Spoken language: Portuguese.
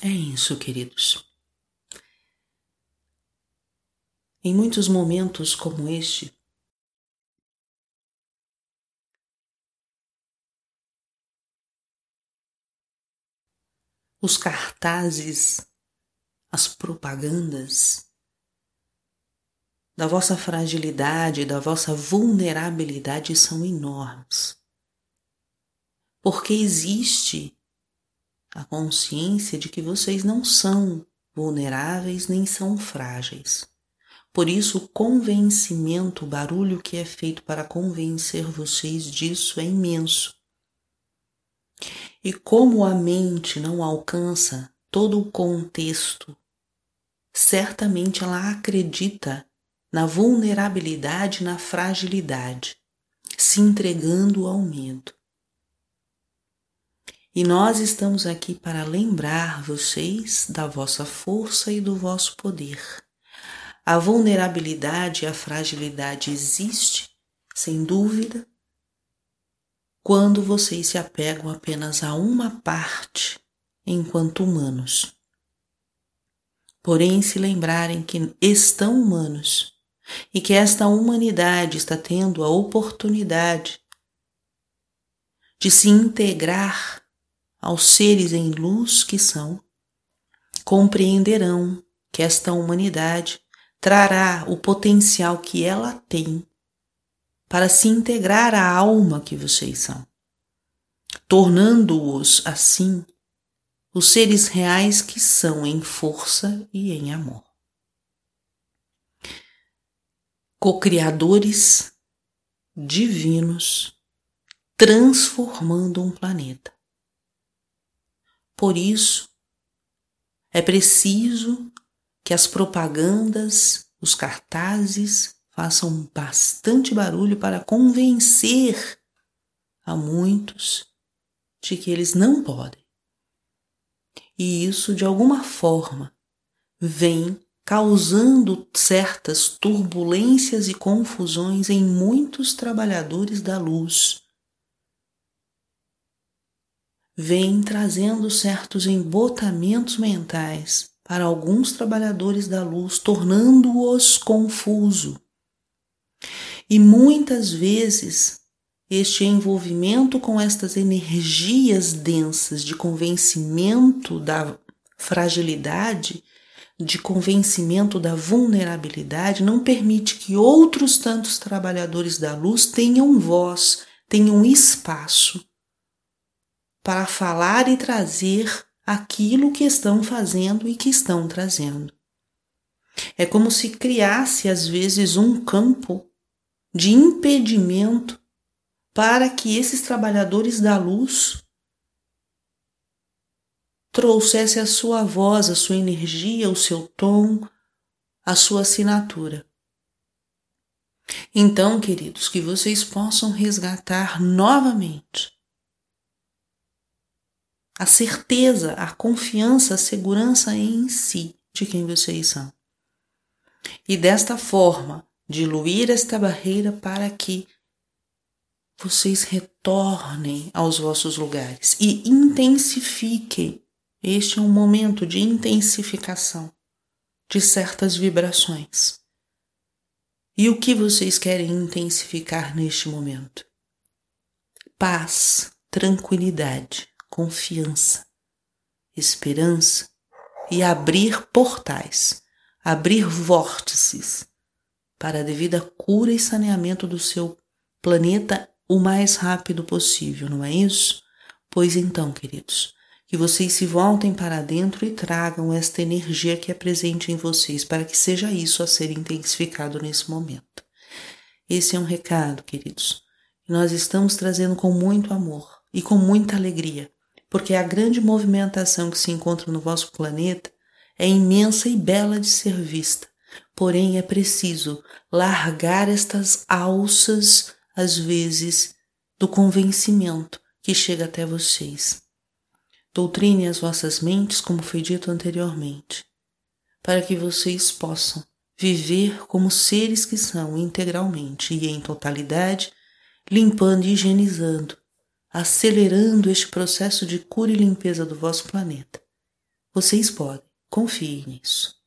É isso, queridos. Em muitos momentos como este, os cartazes, as propagandas da vossa fragilidade, da vossa vulnerabilidade são enormes. Porque existe a consciência de que vocês não são vulneráveis nem são frágeis. Por isso, o convencimento, o barulho que é feito para convencer vocês disso é imenso. E como a mente não alcança todo o contexto, certamente ela acredita na vulnerabilidade, na fragilidade, se entregando ao medo. E nós estamos aqui para lembrar vocês da vossa força e do vosso poder. A vulnerabilidade e a fragilidade existe, sem dúvida, quando vocês se apegam apenas a uma parte enquanto humanos. Porém, se lembrarem que estão humanos e que esta humanidade está tendo a oportunidade de se integrar aos seres em luz que são, compreenderão que esta humanidade trará o potencial que ela tem para se integrar à alma que vocês são, tornando-os assim os seres reais que são em força e em amor. Co-criadores divinos transformando um planeta. Por isso, é preciso que as propagandas, os cartazes, façam bastante barulho para convencer a muitos de que eles não podem. E isso, de alguma forma, vem causando certas turbulências e confusões em muitos trabalhadores da luz. Vem trazendo certos embotamentos mentais para alguns trabalhadores da luz, tornando-os confuso. E muitas vezes este envolvimento com estas energias densas de convencimento da fragilidade, de convencimento da vulnerabilidade, não permite que outros tantos trabalhadores da luz tenham voz, tenham espaço para falar e trazer aquilo que estão fazendo e que estão trazendo. É como se criasse às vezes um campo de impedimento para que esses trabalhadores da luz trouxesse a sua voz, a sua energia, o seu tom, a sua assinatura. Então, queridos, que vocês possam resgatar novamente a certeza, a confiança, a segurança em si de quem vocês são. E desta forma, diluir esta barreira para que vocês retornem aos vossos lugares e intensifiquem. Este é um momento de intensificação de certas vibrações. E o que vocês querem intensificar neste momento? Paz, tranquilidade, confiança, esperança e abrir portais, abrir vórtices para a devida cura e saneamento do seu planeta o mais rápido possível, não é isso? Pois então, queridos, que vocês se voltem para dentro e tragam esta energia que é presente em vocês, para que seja isso a ser intensificado nesse momento. Esse é um recado, queridos, que nós estamos trazendo com muito amor e com muita alegria, porque a grande movimentação que se encontra no vosso planeta é imensa e bela de ser vista Porém, é preciso largar estas alças, às vezes, do convencimento que chega até vocês. Doutrine as vossas mentes, como foi dito anteriormente, para que vocês possam viver como seres que são integralmente e em totalidade, limpando e higienizando, acelerando este processo de cura e limpeza do vosso planeta, Vocês podem, confiem nisso.